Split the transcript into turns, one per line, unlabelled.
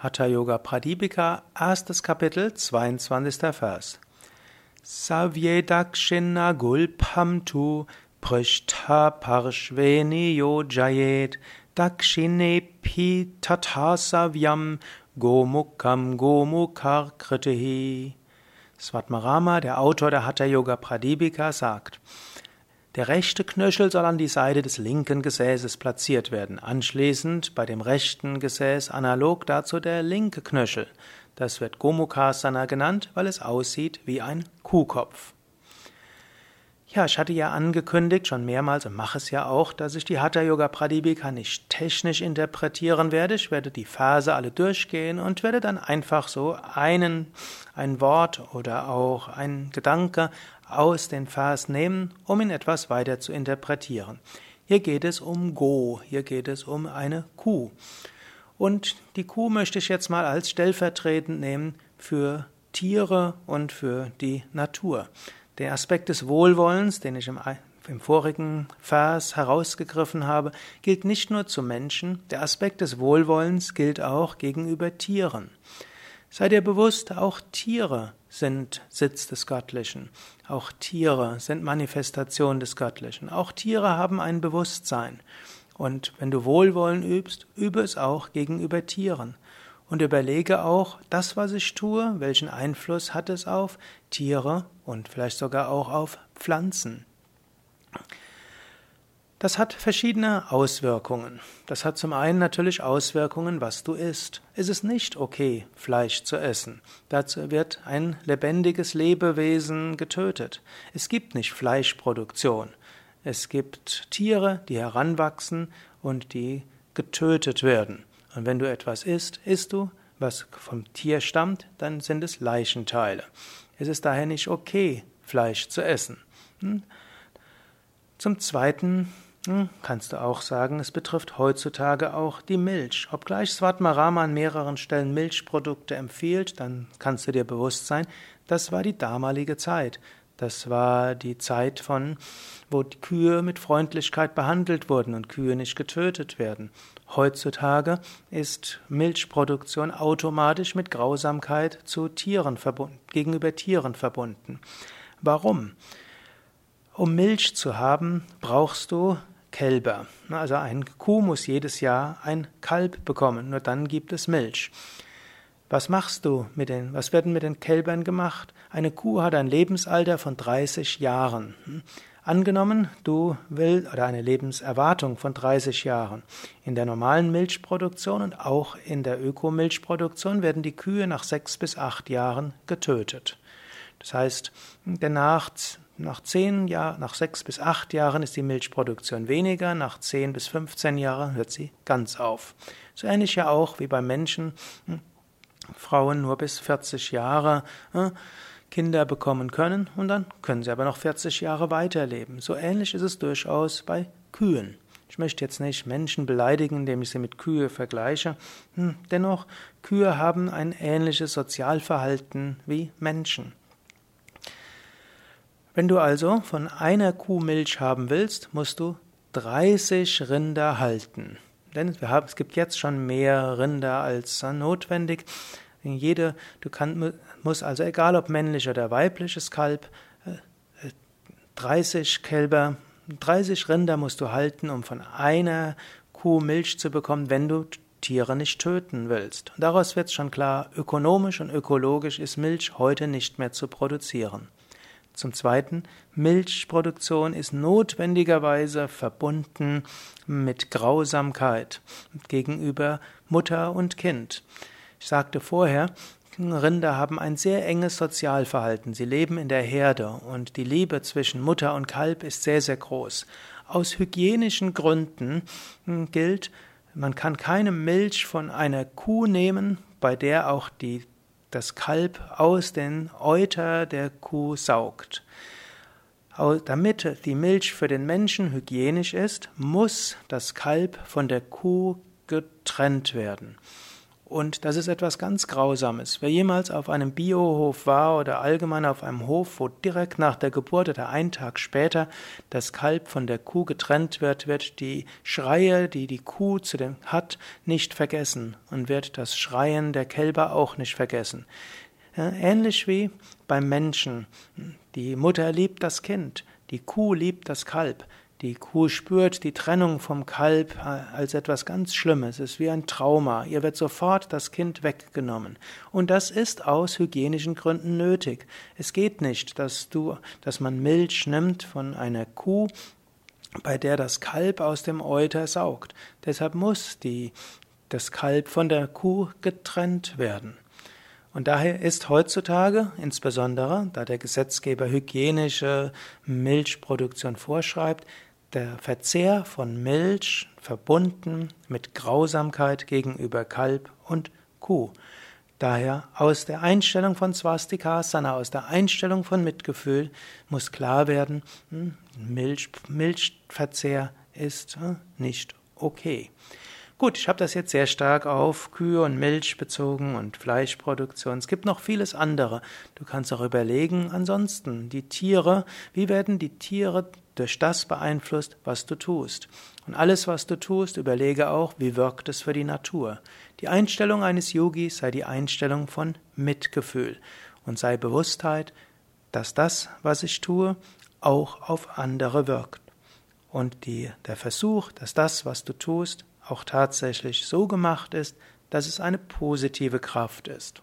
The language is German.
Hatha Yoga Pradipika, erstes Kapitel, 22. Vers. Savye dakshina gulpam tu prishta parshveni yojayet dakshine pi tatasavyam gomukam gomukar kritihi. Svatmarama, der Autor der Hatha Yoga Pradipika, sagt, der rechte Knöchel soll an die Seite des linken Gesäßes platziert werden. Anschließend bei dem rechten Gesäß analog dazu der linke Knöchel. Das wird Gomukhasana genannt, weil es aussieht wie ein Kuhkopf. Ja, ich hatte ja angekündigt, schon mehrmals und mache es ja auch, dass ich die Hatha Yoga Pradipika nicht technisch interpretieren werde. Ich werde die Verse alle durchgehen und werde dann einfach so einen, ein Wort oder auch ein Gedanke aus den Vers nehmen, um ihn etwas weiter zu interpretieren. Hier geht es um Go, hier geht es um eine Kuh. Und die Kuh möchte ich jetzt mal als stellvertretend nehmen für Tiere und für die Natur. Der Aspekt des Wohlwollens, den ich im, im vorigen Vers herausgegriffen habe, gilt nicht nur zu Menschen, der Aspekt des Wohlwollens gilt auch gegenüber Tieren. Sei dir bewusst, auch Tiere sind Sitz des Göttlichen. Auch Tiere sind Manifestation des Göttlichen. Auch Tiere haben ein Bewusstsein. Und wenn du Wohlwollen übst, übe es auch gegenüber Tieren. Und überlege auch, das, was ich tue, welchen Einfluss hat es auf Tiere und vielleicht sogar auch auf Pflanzen. Das hat verschiedene Auswirkungen. Das hat zum einen natürlich Auswirkungen, was du isst. Es ist nicht okay, Fleisch zu essen. Dazu wird ein lebendiges Lebewesen getötet. Es gibt nicht Fleischproduktion. Es gibt Tiere, die heranwachsen und die getötet werden. Und wenn du etwas isst, isst du, was vom Tier stammt, dann sind es Leichenteile. Es ist daher nicht okay, Fleisch zu essen. Hm? Zum Zweiten hm, kannst du auch sagen, es betrifft heutzutage auch die Milch. Obgleich Svatmarama an mehreren Stellen Milchprodukte empfiehlt, dann kannst du dir bewusst sein, das war die damalige Zeit. Das war die Zeit von, wo die Kühe mit Freundlichkeit behandelt wurden und Kühe nicht getötet werden. Heutzutage ist Milchproduktion automatisch mit Grausamkeit zu Tieren verbunden, gegenüber Tieren verbunden. Warum? Um Milch zu haben, brauchst du Kälber. Also ein Kuh muss jedes Jahr ein Kalb bekommen, nur dann gibt es Milch. Was machst du mit den, was werden mit den Kälbern gemacht? Eine Kuh hat ein Lebensalter von 30 Jahren. Angenommen, du willst, oder eine Lebenserwartung von 30 Jahren. In der normalen Milchproduktion und auch in der Ökomilchproduktion werden die Kühe nach sechs bis acht Jahren getötet. Das heißt, danach nach zehn Jahren, nach sechs bis acht Jahren ist die Milchproduktion weniger, nach zehn bis 15 Jahren hört sie ganz auf. So ähnlich ja auch wie beim Menschen. Frauen nur bis 40 Jahre hm, Kinder bekommen können und dann können sie aber noch 40 Jahre weiterleben. So ähnlich ist es durchaus bei Kühen. Ich möchte jetzt nicht Menschen beleidigen, indem ich sie mit Kühe vergleiche. Hm, dennoch, Kühe haben ein ähnliches Sozialverhalten wie Menschen. Wenn du also von einer Kuh Milch haben willst, musst du 30 Rinder halten. Denn es gibt jetzt schon mehr Rinder als notwendig. Jede, du kann, musst also, egal ob männlich oder weibliches Kalb, 30 äh, Kälber, 30 Rinder musst du halten, um von einer Kuh Milch zu bekommen, wenn du Tiere nicht töten willst. Und daraus wird schon klar, ökonomisch und ökologisch ist Milch heute nicht mehr zu produzieren. Zum Zweiten, Milchproduktion ist notwendigerweise verbunden mit Grausamkeit gegenüber Mutter und Kind. Ich sagte vorher, Rinder haben ein sehr enges Sozialverhalten. Sie leben in der Herde und die Liebe zwischen Mutter und Kalb ist sehr, sehr groß. Aus hygienischen Gründen gilt, man kann keine Milch von einer Kuh nehmen, bei der auch die das Kalb aus den Euter der Kuh saugt. Damit die Milch für den Menschen hygienisch ist, muss das Kalb von der Kuh getrennt werden. Und das ist etwas ganz Grausames. Wer jemals auf einem Biohof war oder allgemein auf einem Hof, wo direkt nach der Geburt oder einen Tag später das Kalb von der Kuh getrennt wird, wird die Schreie, die die Kuh zu dem hat, nicht vergessen und wird das Schreien der Kälber auch nicht vergessen. Ähnlich wie beim Menschen. Die Mutter liebt das Kind, die Kuh liebt das Kalb. Die Kuh spürt die Trennung vom Kalb als etwas ganz Schlimmes. Es ist wie ein Trauma. Ihr wird sofort das Kind weggenommen. Und das ist aus hygienischen Gründen nötig. Es geht nicht, dass du, dass man Milch nimmt von einer Kuh, bei der das Kalb aus dem Euter saugt. Deshalb muss die, das Kalb von der Kuh getrennt werden. Und daher ist heutzutage, insbesondere da der Gesetzgeber hygienische Milchproduktion vorschreibt, der Verzehr von Milch verbunden mit Grausamkeit gegenüber Kalb und Kuh. Daher aus der Einstellung von Swastikasana, aus der Einstellung von Mitgefühl muss klar werden, hm, Milch, Milchverzehr ist hm, nicht okay. Gut, ich habe das jetzt sehr stark auf Kühe und Milch bezogen und Fleischproduktion. Es gibt noch vieles andere. Du kannst auch überlegen, ansonsten die Tiere, wie werden die Tiere durch das beeinflusst, was du tust. Und alles, was du tust, überlege auch, wie wirkt es für die Natur. Die Einstellung eines Yogis sei die Einstellung von Mitgefühl und sei Bewusstheit, dass das, was ich tue, auch auf andere wirkt. Und die, der Versuch, dass das, was du tust, auch tatsächlich so gemacht ist, dass es eine positive Kraft ist.